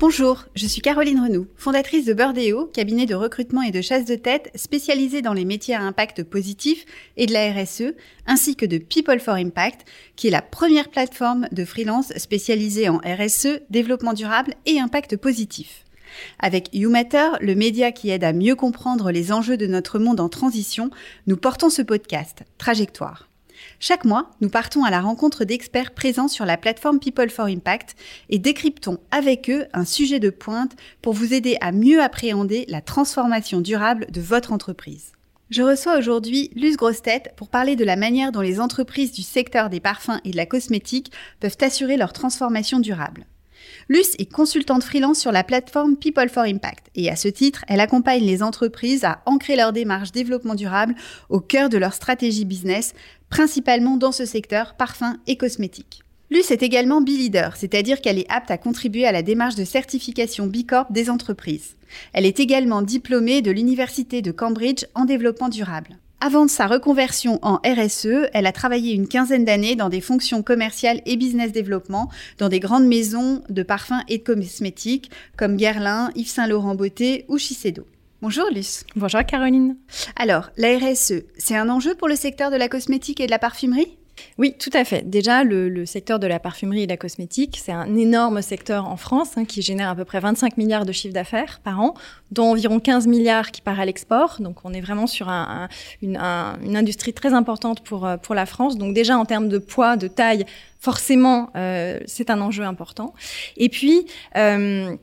Bonjour, je suis Caroline Renoux, fondatrice de Birdeo, cabinet de recrutement et de chasse de tête spécialisé dans les métiers à impact positif et de la RSE, ainsi que de People for Impact, qui est la première plateforme de freelance spécialisée en RSE, développement durable et impact positif. Avec YouMatter, le média qui aide à mieux comprendre les enjeux de notre monde en transition, nous portons ce podcast, Trajectoire. Chaque mois, nous partons à la rencontre d'experts présents sur la plateforme People for Impact et décryptons avec eux un sujet de pointe pour vous aider à mieux appréhender la transformation durable de votre entreprise. Je reçois aujourd'hui Luce Grostet pour parler de la manière dont les entreprises du secteur des parfums et de la cosmétique peuvent assurer leur transformation durable. Luce est consultante freelance sur la plateforme People for Impact et à ce titre, elle accompagne les entreprises à ancrer leur démarche développement durable au cœur de leur stratégie business, principalement dans ce secteur parfum et cosmétique. Luce est également B-Leader, c'est-à-dire qu'elle est apte à contribuer à la démarche de certification B Corp des entreprises. Elle est également diplômée de l'Université de Cambridge en développement durable. Avant sa reconversion en RSE, elle a travaillé une quinzaine d'années dans des fonctions commerciales et business développement dans des grandes maisons de parfums et de cosmétiques comme Guerlain, Yves Saint Laurent Beauté ou Shiseido. Bonjour Luce. Bonjour Caroline. Alors, la RSE, c'est un enjeu pour le secteur de la cosmétique et de la parfumerie? Oui, tout à fait. Déjà, le, secteur de la parfumerie et de la cosmétique, c'est un énorme secteur en France hein, qui génère à peu près 25 milliards de chiffre d'affaires par an, dont environ 15 milliards qui part à l'export. Donc, on est vraiment sur une, industrie très importante pour, euh, pour la France. Donc, déjà, en termes de poids, de taille, forcément, euh, c'est un enjeu important. Et puis, euh,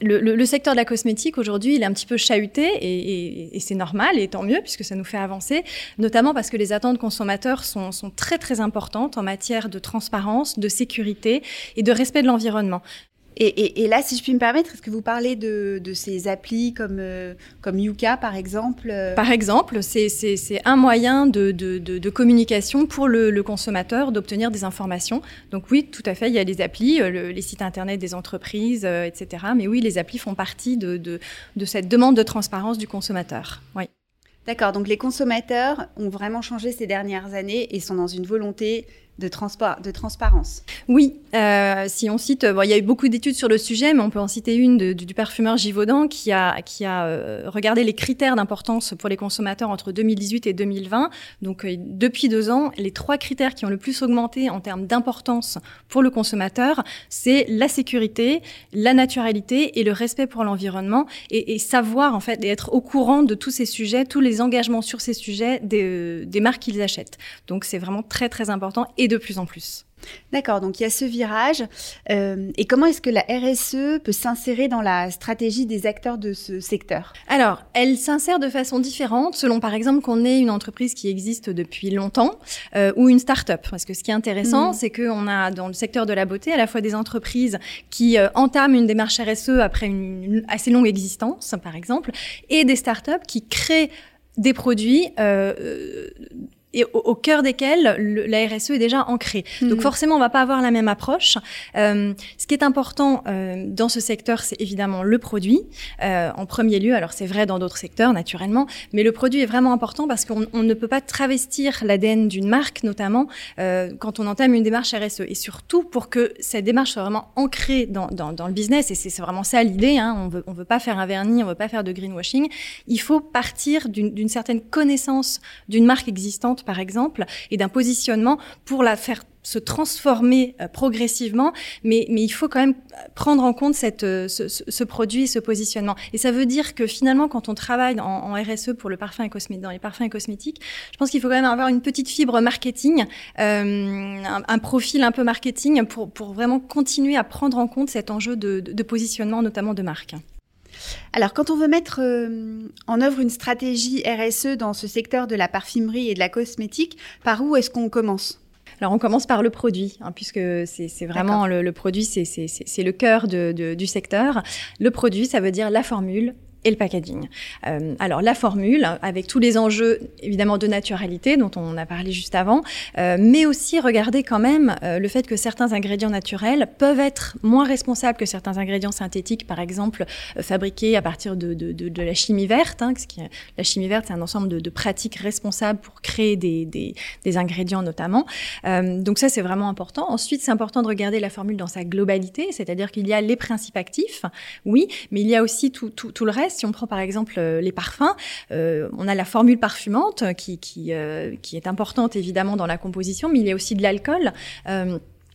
le, secteur de la cosmétique aujourd'hui, il est un petit peu chahuté et, c'est normal et tant mieux puisque ça nous fait avancer, notamment parce que les attentes consommateurs sont, sont très très importantes en matière de transparence, de sécurité et de respect de l'environnement. Et, là, si je puis me permettre, est-ce que vous parlez de, ces applis comme, euh, comme Yuka, par exemple euh Par exemple, c'est un moyen de, de, communication pour le, consommateur, d'obtenir des informations. Donc oui, tout à fait, il y a des applis, euh, les sites Internet des entreprises, etc. Mais oui, les applis font partie de, cette demande de transparence du consommateur. Oui. D'accord, donc les consommateurs ont vraiment changé ces dernières années et sont dans une volonté de, de transparence. Oui, euh, si on cite, il y a eu beaucoup d'études sur le sujet, mais on peut en citer une du, parfumeur Givaudan qui a, qui a euh, regardé les critères d'importance pour les consommateurs entre 2018 et 2020. Donc euh, depuis deux ans, les trois critères qui ont le plus augmenté en termes d'importance pour le consommateur, c'est la sécurité, la naturalité et le respect pour l'environnement et, et, savoir en fait et être au courant de tous ces sujets, tous les engagements sur ces sujets des, des marques qu'ils achètent. Donc c'est vraiment très très important de plus en plus. D'accord, donc il y a ce virage. Euh, et comment est-ce que la RSE peut s'insérer dans la stratégie des acteurs de ce secteur? Alors, elle s'insère de façon différente selon, par exemple, qu'on est une entreprise qui existe depuis longtemps euh, ou une start-up. Parce que ce qui est intéressant, mmh. c'est qu'on a dans le secteur de la beauté à la fois des entreprises qui euh, entament une démarche RSE après une, assez longue existence, par exemple, et des start-up qui créent des produits euh, et au, cœur desquels la RSE est déjà ancrée. Mhm. Donc forcément, on va pas avoir la même approche. Euh, ce qui est important euh, dans ce secteur, c'est évidemment le produit euh, en premier lieu. Alors c'est vrai dans d'autres secteurs naturellement, mais le produit est vraiment important parce qu'on ne peut pas travestir l'ADN d'une marque, notamment euh, quand on entame une démarche RSE. Et surtout pour que cette démarche soit vraiment ancrée dans, dans, dans le business. Et c'est vraiment ça l'idée. Hein, on veut on veut pas faire un vernis, on veut pas faire de greenwashing. Il faut partir d'une certaine connaissance d'une marque existante par exemple, et d'un positionnement pour la faire se transformer euh, progressivement, mais, mais il faut quand même prendre en compte cette, euh, ce, ce, produit, ce positionnement. Et ça veut dire que finalement, quand on travaille en, RSE pour le parfum et cosmétique, dans les parfums et cosmétiques, je pense qu'il faut quand même avoir une petite fibre marketing, euh, un, profil un peu marketing pour, pour vraiment continuer à prendre en compte cet enjeu de, de positionnement, notamment de marque. Alors, quand on veut mettre euh, en œuvre une stratégie RSE dans ce secteur de la parfumerie et de la cosmétique, par où est-ce qu'on commence? Alors on commence par le produit, hein, puisque c'est vraiment le, produit, c'est le cœur du secteur. Le produit, ça veut dire la formule, et le packaging. Euh, alors la formule, avec tous les enjeux évidemment de naturalité dont on a parlé juste avant, euh, mais aussi regarder quand même euh, le fait que certains ingrédients naturels peuvent être moins responsables que certains ingrédients synthétiques, par exemple fabriqués à partir de, de, la chimie verte. Hein, la chimie verte, c'est un ensemble de, pratiques responsables pour créer des, des, ingrédients notamment. Donc ça, c'est vraiment important. Ensuite, c'est important de regarder la formule dans sa globalité, c'est-à-dire qu'il y a les principes actifs, oui, mais il y a aussi tout, tout le reste si on prend par exemple euh, les parfums, euh, on a la formule parfumante qui, qui, euh, qui, est importante évidemment dans la composition, mais il y a aussi de l'alcool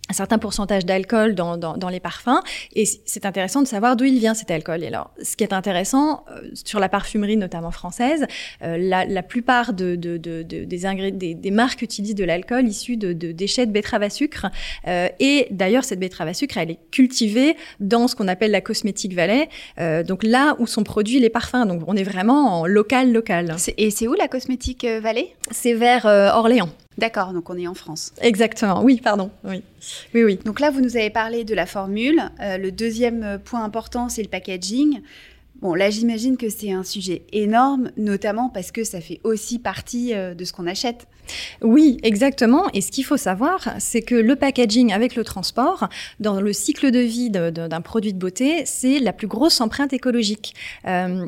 un certain pourcentage d'alcool dans, dans, dans, les parfums. Et c'est intéressant de savoir d'où il vient cet alcool. Et alors, ce qui est intéressant euh, sur la parfumerie, notamment française, euh, la, la, plupart de, de, de, des, des, des, marques utilisent de l'alcool issu de, déchets de betterave à sucre. Euh, et d'ailleurs, cette betterave à sucre, elle est cultivée dans ce qu'on appelle la cosmétique vallée, euh, donc là où sont produits les parfums. Donc, on est vraiment en local, local. Et c'est où la cosmétique vallée C'est vers Orléans. D'accord, donc on est en France. Exactement, oui, pardon, oui. Oui, oui. Donc là, vous nous avez parlé de la formule. Euh, le deuxième point important, c'est le packaging. Bon, là, j'imagine que c'est un sujet énorme, notamment parce que ça fait aussi partie euh, de ce qu'on achète. Oui, exactement. Et ce qu'il faut savoir, c'est que le packaging avec le transport, dans le cycle de vie d'un produit de beauté, c'est la plus grosse empreinte écologique. Euh,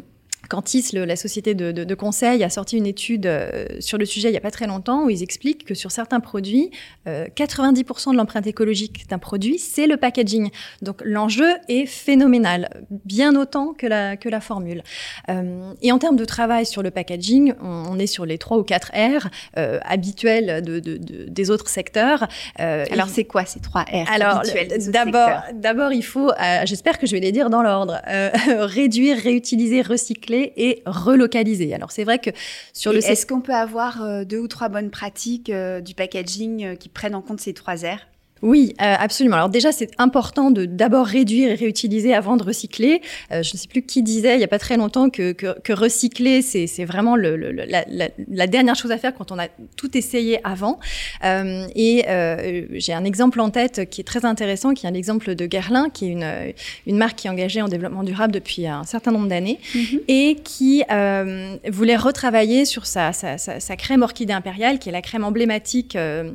Cantis, le, la société de, de, de, conseil, a sorti une étude euh, sur le sujet il n'y a pas très longtemps où ils expliquent que sur certains produits, euh, 90% de l'empreinte écologique d'un produit, c'est le packaging. Donc l'enjeu est phénoménal, bien autant que la, que la formule. Euh, et en termes de travail sur le packaging, on, on est sur les 3 ou 4 R euh, habituels de, des autres secteurs. Euh, alors c'est quoi ces 3 R Alors d'abord, d'abord il faut, j'espère que je vais les dire dans l'ordre, réduire, réutiliser, recycler et relocaliser. Alors c'est vrai que sur et le... Est-ce qu'on peut avoir euh, deux ou trois bonnes pratiques euh, du packaging euh, qui prennent en compte ces trois R? Oui, euh, absolument. Alors déjà, c'est important de d'abord réduire et réutiliser avant de recycler. Euh, je ne sais plus qui disait il n'y a pas très longtemps que, que, que recycler, c'est vraiment le, le, la, la, la, dernière chose à faire quand on a tout essayé avant. Euh, et euh, j'ai un exemple en tête qui est très intéressant, qui est un exemple de Guerlain, qui est une, une marque qui est engagée en développement durable depuis un certain nombre d'années mm -hmm. et qui euh, voulait retravailler sur sa, sa, sa, sa, crème orchidée impériale, qui est la crème emblématique euh,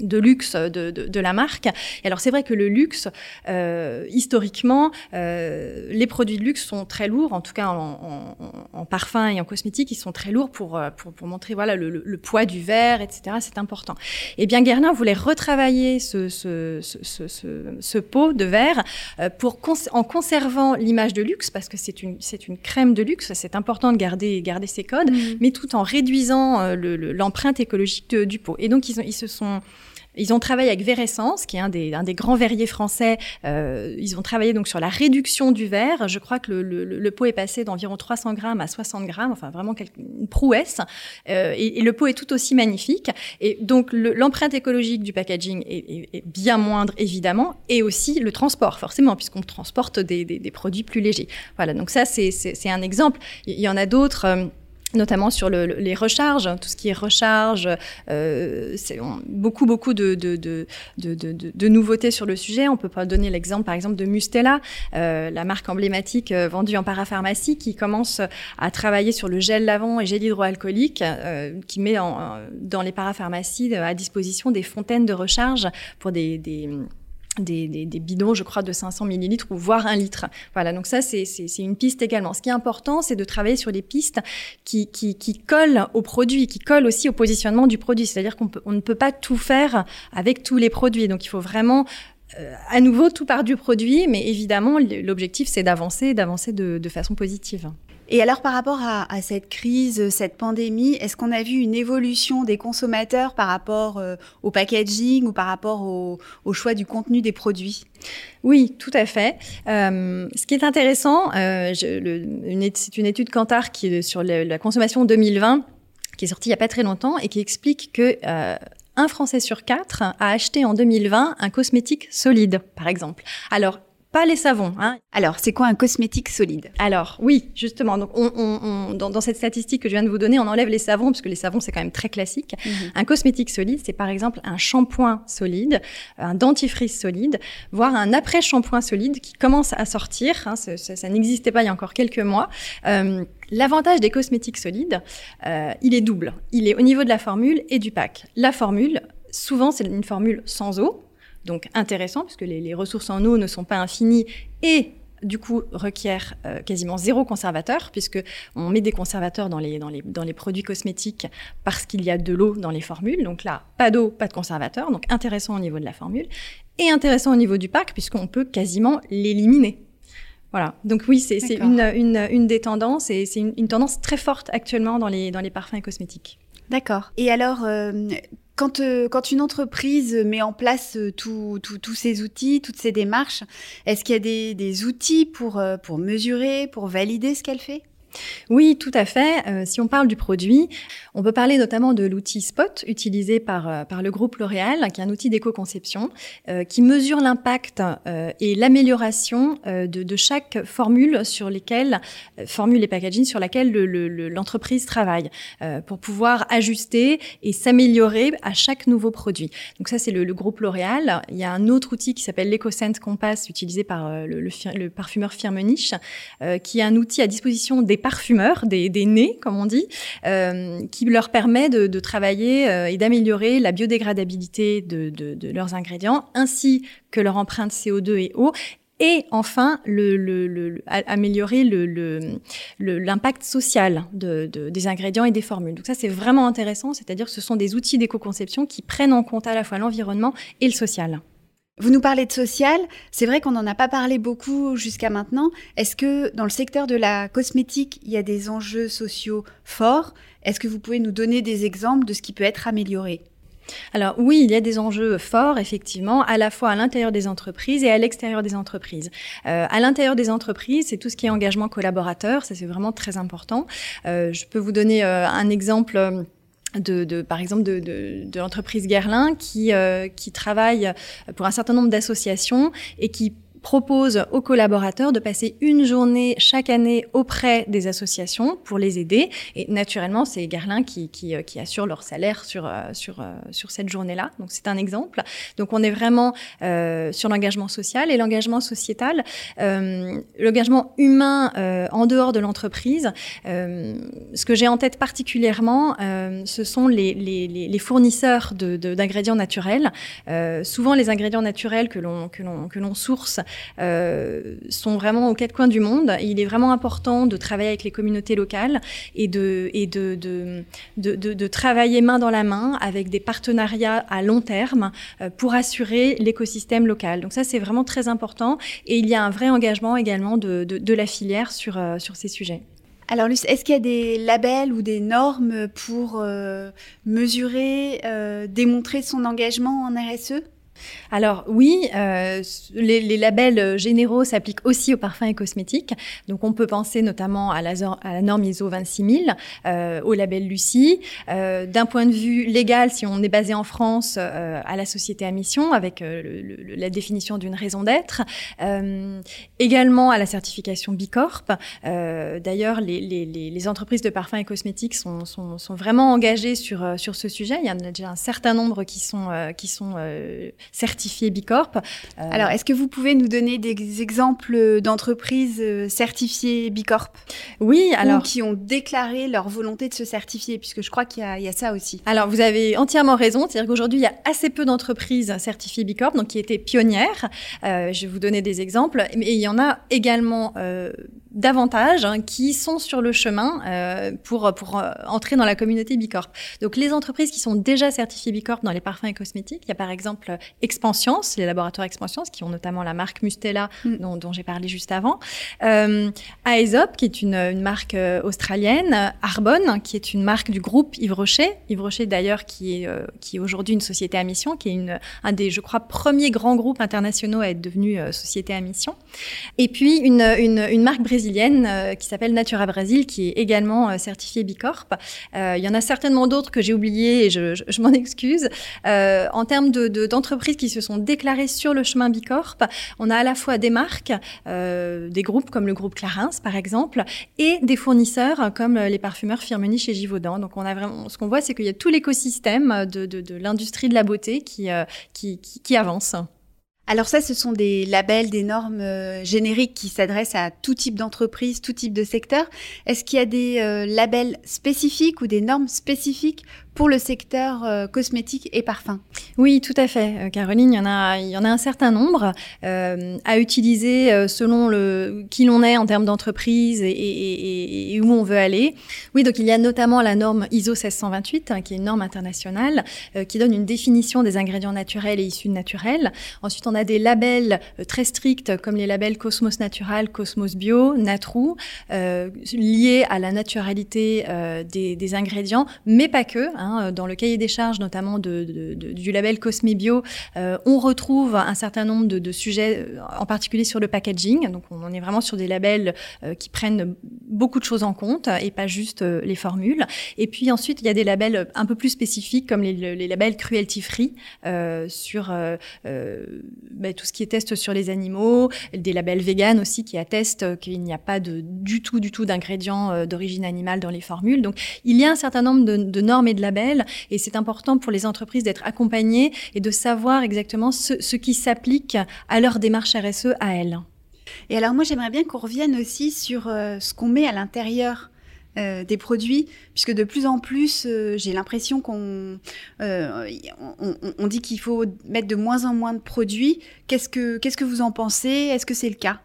de luxe de, de, de, la marque. Et alors c'est vrai que le luxe, euh, historiquement, euh, les produits de luxe sont très lourds, en tout cas en, en, en, parfum et en cosmétique, ils sont très lourds pour, euh, pour, pour montrer voilà le, le, le, poids du verre, etc. C'est important. Et eh bien Guerlain voulait retravailler ce, ce, ce, ce, ce pot de verre euh, pour cons en conservant l'image de luxe, parce que c'est une, c'est une crème de luxe, c'est important de garder, garder ses codes, mmh. mais tout en réduisant euh, l'empreinte écologique de, du pot. Et donc ils, ont, ils se sont ils ont travaillé avec Veressence, qui est un des, un des grands verriers français. Euh, ils ont travaillé donc sur la réduction du verre. Je crois que le, le, le pot est passé d'environ 300 grammes à 60 grammes, enfin vraiment une prouesse. Euh, et, le pot est tout aussi magnifique. Et donc l'empreinte écologique du packaging est, est, bien moindre évidemment, et aussi le transport forcément, puisqu'on transporte des, des, des, produits plus légers. Voilà, donc ça c'est un exemple. Il y en a d'autres. Notamment sur le, les recharges, tout ce qui est recharge, euh, beaucoup beaucoup de, nouveautés sur le sujet. On peut donner l'exemple par exemple de Mustela, euh, la marque emblématique euh, vendue en parapharmacie, qui commence à travailler sur le gel lavant et gel hydroalcoolique, qui met dans les parapharmacies à disposition des fontaines de recharge pour des des, des, des, bidons, je crois, de 500 millilitres ou voire un litre. Voilà, donc ça, c'est une piste également. Ce qui est important, c'est de travailler sur des pistes qui, qui, qui, collent au produit, qui collent aussi au positionnement du produit. C'est-à-dire qu'on on ne peut pas tout faire avec tous les produits. Donc, il faut vraiment euh, à nouveau, tout part du produit, mais évidemment, l'objectif, c'est d'avancer, d'avancer de, de façon positive. Et alors par rapport à, cette crise, cette pandémie, est-ce qu'on a vu une évolution des consommateurs par rapport euh, au packaging ou par rapport au, choix du contenu des produits? Oui, tout à fait. Euh, ce qui est intéressant, euh, c'est une étude Kantar qui sur la consommation 2020 qui est sortie il n'y a pas très longtemps et qui explique que un Français sur quatre a acheté en 2020 un cosmétique solide, par exemple. Alors, pas les savons. Hein. Alors, c'est quoi un cosmétique solide? Alors, oui, justement. Donc, on, on, dans, dans, cette statistique que je viens de vous donner, on enlève les savons, parce que les savons, c'est quand même très classique. Mhm. Un cosmétique solide, c'est par exemple un shampoing solide, un dentifrice solide, voire un après-shampoing solide qui commence à sortir. Hein, ça, ça, n'existait pas il y a encore quelques mois. Euh, L'avantage des cosmétiques solides, euh, il est double. Il est au niveau de la formule et du pack. La formule, souvent, c'est une formule sans eau, donc intéressant puisque les, les, ressources en eau ne sont pas infinies et du coup requiert euh, quasiment zéro conservateur puisque on met des conservateurs dans les, dans les, dans les produits cosmétiques parce qu'il y a de l'eau dans les formules. Donc là, pas d'eau, pas de conservateur. Donc intéressant au niveau de la formule et intéressant au niveau du pack puisqu'on peut quasiment l'éliminer. Voilà. Donc oui, c'est une, une, une, des tendances et c'est une, une, tendance très forte actuellement dans les, dans les parfums et cosmétiques. D'accord. Et alors, euh, quand, euh, quand une entreprise met en place euh, tous ces outils, toutes ces démarches, est-ce qu'il y a des, outils euh, pour mesurer, pour valider ce qu'elle fait? Oui, tout à fait. Euh, si on parle du produit, on peut parler notamment de l'outil Spot utilisé par, euh, le groupe L'Oréal, qui est un outil d'éco-conception, euh, qui mesure l'impact et l'amélioration de, chaque formule sur lesquelles, formule et packaging sur laquelle l'entreprise le, travaille, pour pouvoir ajuster et s'améliorer à chaque nouveau produit. Donc ça, c'est le, le, groupe L'Oréal. Il y a un autre outil qui s'appelle l'EcoScent Compass, utilisé par le, le, parfumeur Firmenich, qui est un outil à disposition des parfumeurs, des, nez, comme on dit, euh, qui leur permet de, travailler euh, et d'améliorer la biodégradabilité de, leurs ingrédients, ainsi que leur empreinte CO2 et eau, et enfin améliorer l'impact social des ingrédients et des formules. Donc ça c'est vraiment intéressant, c'est-à-dire que ce sont des outils d'éco-conception qui prennent en compte à la fois l'environnement et le social. Vous nous parlez de social, c'est vrai qu'on n'en a pas parlé beaucoup jusqu'à maintenant. Est-ce que dans le secteur de la cosmétique, il y a des enjeux sociaux forts? Est-ce que vous pouvez nous donner des exemples de ce qui peut être amélioré? Alors oui, il y a des enjeux forts, effectivement, à la fois à l'intérieur des entreprises et à l'extérieur des entreprises. Euh, à l'intérieur des entreprises, c'est tout ce qui est engagement collaborateur, ça c'est vraiment très important. Euh, je peux vous donner euh, un exemple de, de, par exemple de, de, de l'entreprise Guerlain qui, euh, qui travaille pour un certain nombre d'associations et qui propose aux collaborateurs de passer une journée chaque année auprès des associations pour les aider. Et naturellement, c'est Garlin qui, qui, euh, qui, assure leur salaire sur, euh, sur, euh, sur cette journée-là. Donc c'est un exemple. Donc on est vraiment euh, sur l'engagement social et l'engagement sociétal, euh, l'engagement humain euh, en dehors de l'entreprise. ce que j'ai en tête particulièrement, ce sont les, les, les fournisseurs d'ingrédients de, naturels. souvent les ingrédients naturels que l'on que l'on source euh, sont vraiment aux quatre coins du monde. il est vraiment important de travailler avec les communautés locales et de, travailler main dans la main avec des partenariats à long terme euh, pour assurer l'écosystème local. Donc ça, c'est vraiment très important. Et il y a un vrai engagement également de, la filière sur, euh, sur ces sujets. Alors, Luce, est-ce qu'il y a des labels ou des normes pour mesurer, démontrer son engagement en RSE alors oui, euh, les, les, labels généraux s'appliquent aussi aux parfums et cosmétiques. Donc on peut penser notamment à la, norme ISO 26000, euh, au label Lucie. Euh, D'un point de vue légal, si on est basé en France, euh, à la société à mission avec euh, le, la définition d'une raison d'être. Euh, également à la certification Bicorp. D'ailleurs, les, les, les, entreprises de parfums et cosmétiques sont, sont, sont, vraiment engagées sur, sur ce sujet. Il y en a déjà un certain nombre qui sont, qui sont certifié Bicorp. Euh, Alors, est-ce que vous pouvez nous donner des exemples d'entreprises euh, certifiées Bicorp? Oui, alors. qui ont déclaré leur volonté de se certifier, puisque je crois qu'il y, y, a ça aussi. Alors, vous avez entièrement raison. C'est-à-dire qu'aujourd'hui, il y a assez peu d'entreprises certifiées Bicorp, donc qui étaient pionnières. Euh, je vais vous donner des exemples. Mais il y en a également euh, davantage hein, qui sont sur le chemin euh, pour, pour euh, entrer dans la communauté Bicorp. Donc les entreprises qui sont déjà certifiées Bicorp dans les parfums et cosmétiques, il y a par exemple Expansience, les laboratoires Expansience qui ont notamment la marque Mustela mm. dont, dont j'ai parlé juste avant, euh, Aesop qui est une, une marque euh, australienne, Arbonne qui est une marque du groupe Yves Rocher, Yves Rocher d'ailleurs qui est, euh, qui est aujourd'hui une société à mission, qui est une, un des je crois premiers grands groupes internationaux à être devenu société à mission, et puis une, une, une marque brésilienne qui s'appelle Natura Brasil, qui est également certifiée Bicorp. il y en a certainement d'autres que j'ai oubliées et je, je, m'en excuse. en termes d'entreprises de, qui se sont déclarées sur le chemin Bicorp, on a à la fois des marques, des groupes comme le groupe Clarins par exemple, et des fournisseurs comme les parfumeurs Firmenich chez Givaudan. Donc on a vraiment, ce qu'on voit, c'est qu'il y a tout l'écosystème de, l'industrie de la beauté qui, qui, qui avance. Alors ça, ce sont des labels, des normes euh, génériques qui s'adressent à tout type d'entreprise, tout type de secteur. Est-ce qu'il y a des euh, labels spécifiques ou des normes spécifiques pour le secteur euh, cosmétique et parfum? Oui, tout à fait, Caroline. Il y en a, il y en a un certain nombre à utiliser selon le qui l'on est en termes d'entreprise et, et, où on veut aller. Oui, donc il y a notamment la norme ISO 1628, hein, qui est une norme internationale qui donne une définition des ingrédients naturels et issus de naturels. Ensuite, on a des labels euh, très stricts comme les labels Cosmos Natural, Cosmos Bio, Natrou, euh, liés à la naturalité euh, des, ingrédients, mais pas que. Hein, dans le cahier des charges, notamment du label Cosme Bio, on retrouve un certain nombre de, sujets, en particulier sur le packaging. Donc, on est vraiment sur des labels qui prennent beaucoup de choses en compte et pas juste les formules. Et puis ensuite, il y a des labels un peu plus spécifiques comme les, labels cruelty free sur bah, tout ce qui est test sur les animaux, des labels vegan aussi qui attestent qu'il n'y a pas de, du tout, du tout d'ingrédients euh, d'origine animale dans les formules. Donc, il y a un certain nombre de, normes et de labels, et c'est important pour les entreprises d'être accompagnées et de savoir exactement ce qui s'applique à leur démarche RSE à elles. Et alors moi j'aimerais bien qu'on revienne aussi sur euh, ce qu'on met à l'intérieur euh, des produits, puisque de plus en plus, euh, j'ai l'impression qu'on on, dit qu'il faut mettre de moins en moins de produits. Qu'est-ce que qu'est-ce que vous en pensez? Est-ce que c'est le cas?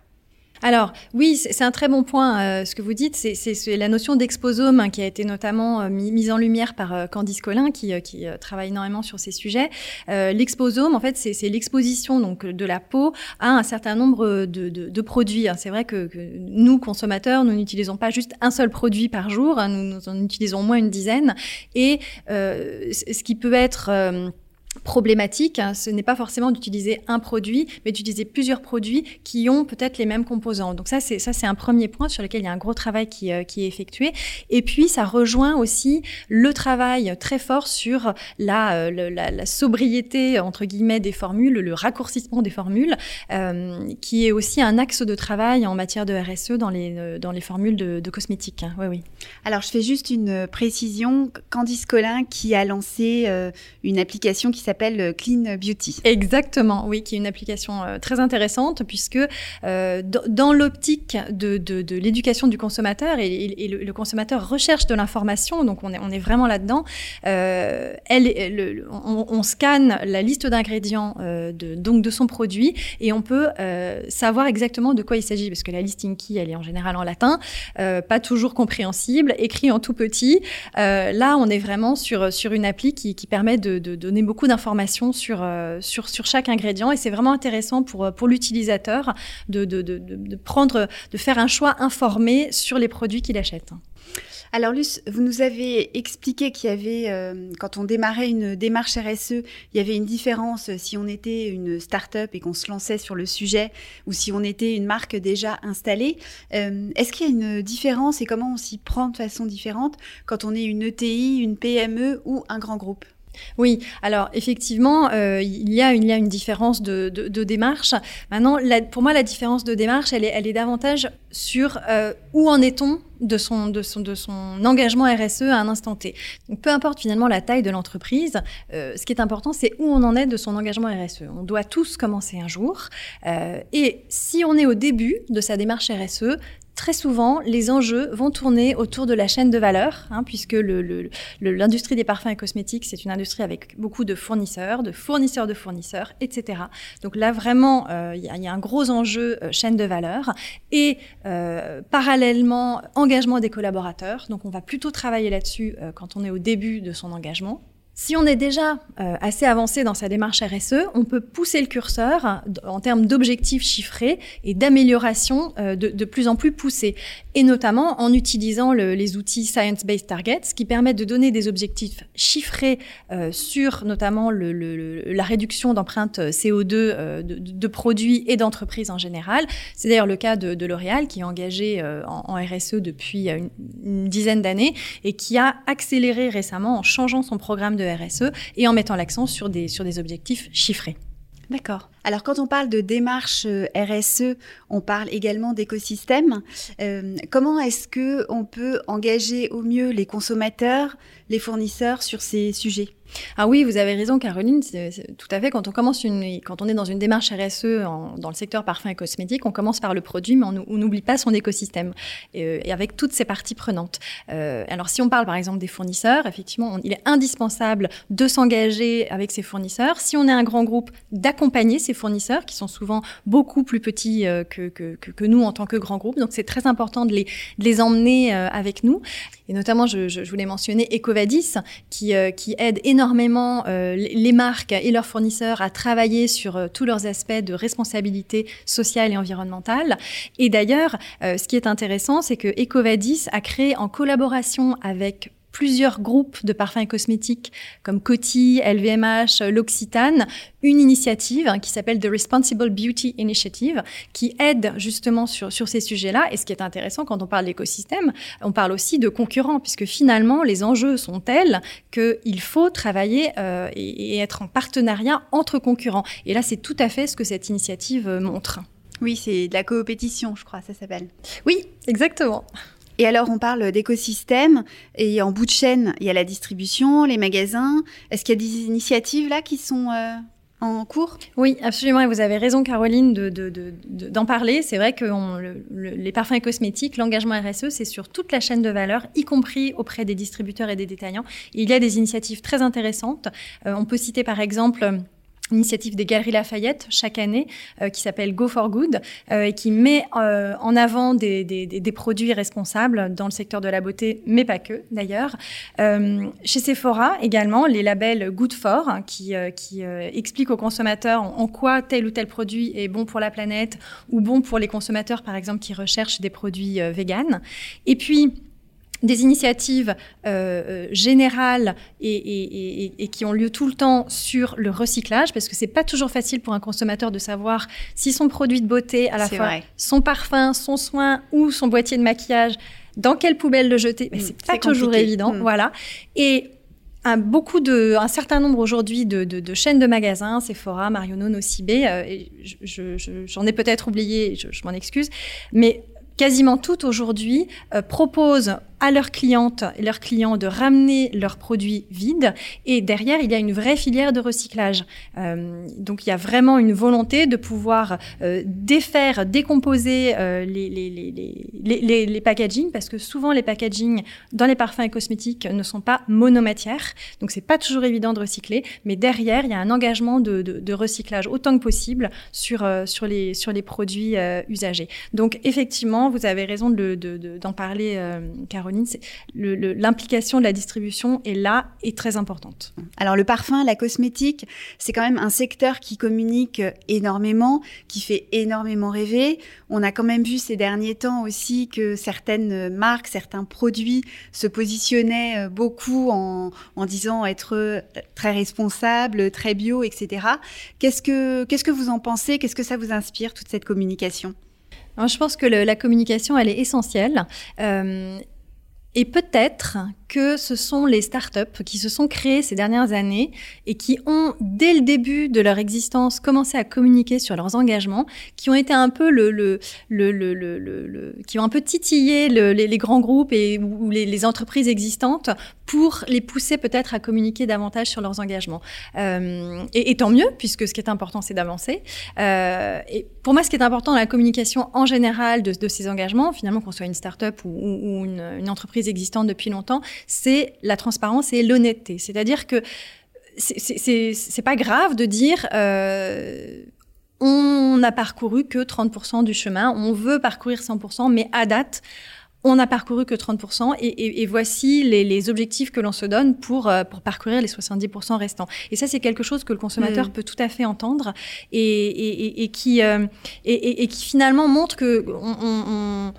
Alors oui, c'est un très bon point euh, ce que vous dites. C'est la notion d'exposome hein, qui a été notamment euh, mise en lumière par euh, Candice Collin, qui, qui travaille énormément sur ces sujets. l'exposome, en fait, c'est l'exposition donc de la peau à un certain nombre de, de, de produits. Hein. C'est vrai que, que, nous consommateurs, nous n'utilisons pas juste un seul produit par jour. Hein. nous, nous, en utilisons au moins une dizaine. Et ce qui peut être problématique, hein, ce n'est pas forcément d'utiliser un produit, mais d'utiliser plusieurs produits qui ont peut-être les mêmes composants. Donc ça, c'est ça, c'est un premier point sur lequel il y a un gros travail qui, euh, qui est effectué. Et puis, ça rejoint aussi le travail très fort sur la, euh, sobriété entre guillemets des formules, le raccourcissement des formules, euh, qui est aussi un axe de travail en matière de RSE dans les dans les formules de, de cosmétiques. Hein. Oui, oui. Alors, je fais juste une précision. Candice Collin qui a lancé une application qui s'appelle euh, Clean Beauty. Exactement, oui, qui est une application euh, très intéressante puisque euh, dans l'optique de, de, de l'éducation du consommateur et, le, consommateur recherche de l'information, donc on est, on est vraiment là-dedans. Elle, le, on, on, scanne la liste d'ingrédients de, donc de son produit et on peut savoir exactement de quoi il s'agit parce que la listing key, elle est en général en latin, pas toujours compréhensible, écrit en tout petit. là, on est vraiment sur, sur une appli qui, qui permet de, de donner beaucoup d'informations sur, euh, sur, chaque ingrédient et c'est vraiment intéressant pour, euh, l'utilisateur de, prendre, de faire un choix informé sur les produits qu'il achète. Alors Luce, vous nous avez expliqué qu'il y avait, euh, quand on démarrait une démarche RSE, il y avait une différence si on était une start-up et qu'on se lançait sur le sujet ou si on était une marque déjà installée. Est-ce qu'il y a une différence et comment on s'y prend de façon différente quand on est une ETI, une PME ou un grand groupe? Oui, alors effectivement, euh, il, y a une, différence de, démarche. Maintenant, pour moi, la différence de démarche, elle est, davantage sur euh, où en est-on de son, engagement RSE à un instant T. Peu importe finalement la taille de l'entreprise, euh, ce qui est important, c'est où on en est de son engagement RSE. On doit tous commencer un jour. et si on est au début de sa démarche RSE, très souvent, les enjeux vont tourner autour de la chaîne de valeur, hein, puisque l'industrie des parfums et cosmétiques, c'est une industrie avec beaucoup de fournisseurs, de fournisseurs de fournisseurs, etc. Donc là, vraiment, euh, il y, a un gros enjeu euh, chaîne de valeur et euh, parallèlement, engagement des collaborateurs. Donc on va plutôt travailler là-dessus quand on est au début de son engagement si on est déjà euh, assez avancé dans sa démarche RSE, on peut pousser le curseur en termes d'objectifs chiffrés et d'amélioration euh, de, plus en plus poussés, et notamment en utilisant les outils Science-Based Targets qui permettent de donner des objectifs chiffrés euh, sur notamment la réduction d'empreintes CO2 de, produits et d'entreprises en général. C'est d'ailleurs le cas de, L'Oréal qui est engagé en, RSE depuis une, une dizaine d'années et qui a accéléré récemment en changeant son programme de Et en mettant l'accent sur des, sur des objectifs chiffrés. D'accord. Alors quand on parle de démarche euh, RSE, on parle également d'écosystème. Euh, comment est-ce que on peut engager au mieux les consommateurs, les fournisseurs sur ces sujets? Ah oui, vous avez raison, Caroline. tout à fait. Quand on commence une, quand on est dans une démarche RSE dans le secteur parfum et cosmétique, on commence par le produit, mais on n'oublie pas son écosystème euh, et, avec toutes ses parties prenantes. Alors, si on parle par exemple des fournisseurs, effectivement, il est indispensable de s'engager avec ses fournisseurs. Si on est un grand groupe, d'accompagner fournisseurs qui sont souvent beaucoup plus petits euh, que, nous en tant que grand groupe. Donc, c'est très important de les, emmener avec nous. Et notamment, je, voulais mentionner Ecovadis qui, qui aide énormément euh, les marques et leurs fournisseurs à travailler sur euh, tous leurs aspects de responsabilité sociale et environnementale. Et d'ailleurs, euh, ce qui est intéressant, c'est que Ecovadis a créé en collaboration avec plusieurs groupes de parfums et cosmétiques comme Coty, LVMH, L'Occitane, une initiative hein, qui s'appelle The Responsible Beauty Initiative, qui aide justement sur, sur ces sujets-là. Et ce qui est intéressant quand on parle d'écosystème, on parle aussi de concurrents, puisque finalement, les enjeux sont tels qu'il faut travailler euh, et, et être en partenariat entre concurrents. Et là, c'est tout à fait ce que cette initiative euh, montre. Oui, c'est de la coopétition, je crois, ça s'appelle. Oui, exactement. Et alors, on parle d'écosystème et en bout de chaîne, il y a la distribution, les magasins. Est-ce qu'il y a des initiatives là qui sont euh, en cours? Oui, absolument. Et vous avez raison, Caroline, d'en parler. C'est vrai que les parfums et cosmétiques, l'engagement RSE, c'est sur toute la chaîne de valeur, y compris auprès des distributeurs et des détaillants. il y a des initiatives très intéressantes. Euh, on peut citer par exemple initiative des Galeries Lafayette chaque année euh, qui s'appelle Go for Good euh, et qui met euh, en avant des, des, des, produits responsables dans le secteur de la beauté, mais pas que d'ailleurs. chez Sephora également, les labels Good for hein, qui, qui expliquent aux consommateurs en, quoi tel ou tel produit est bon pour la planète ou bon pour les consommateurs par exemple qui recherchent des produits véganes. Et puis des initiatives euh, euh, générales et, qui ont lieu tout le temps sur le recyclage, parce que c'est pas toujours facile pour un consommateur de savoir si son produit de beauté, à la fois son parfum, son soin ou son boîtier de maquillage, dans quelle poubelle le jeter. Mais mm, c'est pas toujours évident, mm. voilà. Et un, beaucoup de, un certain nombre aujourd'hui de, chaînes de magasins, Sephora, Marionneau, Nocibé, euh, j'en ai peut-être oublié, je, je m'en excuse, mais quasiment toutes aujourd'hui euh, proposent à leurs clientes et leurs clients de ramener leurs produits vides. Et derrière, il y a une vraie filière de recyclage. Euh, donc, il y a vraiment une volonté de pouvoir euh, défaire, décomposer euh, les, les, les, les, packaging, parce que souvent, les packaging dans les parfums et cosmétiques ne sont pas monomatières. Donc, c'est pas toujours évident de recycler. Mais derrière, il y a un engagement de, de, de recyclage autant que possible sur, sur, les, sur les produits usagés. Donc, effectivement, vous avez raison d'en de, parler, Caroline l'implication de la distribution est là et très importante. Alors le parfum, la cosmétique, c'est quand même un secteur qui communique énormément, qui fait énormément rêver. On a quand même vu ces derniers temps aussi que certaines marques, certains produits se positionnaient euh, beaucoup en, disant être très responsables, très bio, etc. Qu'est-ce que, qu'est-ce que vous en pensez? Qu'est-ce que ça vous inspire, toute cette communication? Je pense que la communication, elle est essentielle. Euh, et peut-être que ce sont les startups qui se sont créées ces dernières années et qui ont, dès le début de leur existence, commencé à communiquer sur leurs engagements, qui ont été un peu le, le, le, le, qui ont un peu titillé les, grands groupes et ou les, entreprises existantes pour les pousser peut-être à communiquer davantage sur leurs engagements. Euh, et, et, tant mieux, puisque ce qui est important, c'est d'avancer. Euh, et pour moi, ce qui est important dans la communication en général de, de ces engagements, finalement, qu'on soit une startup ou, ou une, une entreprise existante depuis longtemps, c'est la transparence et l'honnêteté. C'est-à-dire que c'est pas grave de dire euh, on n'a parcouru que 30% du chemin, on veut parcourir 100%, mais à date, on n'a parcouru que 30% et, voici les, objectifs que l'on se donne pour, euh, pour parcourir les 70% restants. Et ça, c'est quelque chose que le consommateur mm. peut tout à fait entendre et, et qui, euh, et, qui finalement montre que on,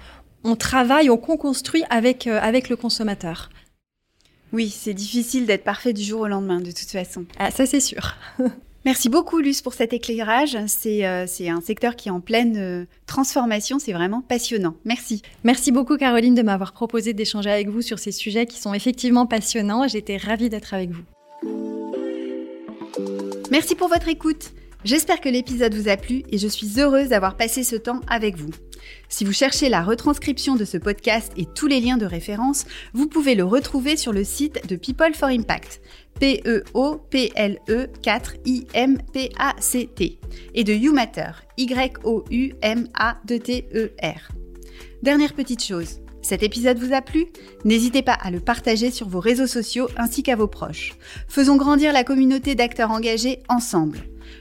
on, travaille, on construit avec, euh, avec le consommateur. Oui, c'est difficile d'être parfait du jour au lendemain, de toute façon. Ah, ça c'est sûr. Merci beaucoup, Luce, pour cet éclairage. C'est euh, un secteur qui est en pleine euh, transformation. C'est vraiment passionnant. Merci. Merci beaucoup, Caroline, de m'avoir proposé d'échanger avec vous sur ces sujets qui sont effectivement passionnants. J'étais ravie d'être avec vous. Merci pour votre écoute. J'espère que l'épisode vous a plu et je suis heureuse d'avoir passé ce temps avec vous. Si vous cherchez la retranscription de ce podcast et tous les liens de référence, vous pouvez le retrouver sur le site de People for Impact. P-E-O-P-L-E 4 I-M-P-A-C-T et de YouMatter, Y-O-U-M-A-T-E-R. Dernière petite chose, cet épisode vous a plu? N'hésitez pas à le partager sur vos réseaux sociaux ainsi qu'à vos proches. Faisons grandir la communauté d'acteurs engagés ensemble.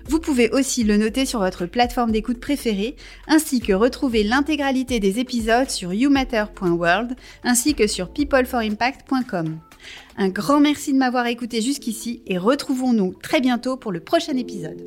Vous pouvez aussi le noter sur votre plateforme d'écoute préférée, ainsi que retrouver l'intégralité des épisodes sur youmatter.world, ainsi que sur peopleforimpact.com. Un grand merci de m'avoir écouté jusqu'ici et retrouvons-nous très bientôt pour le prochain épisode.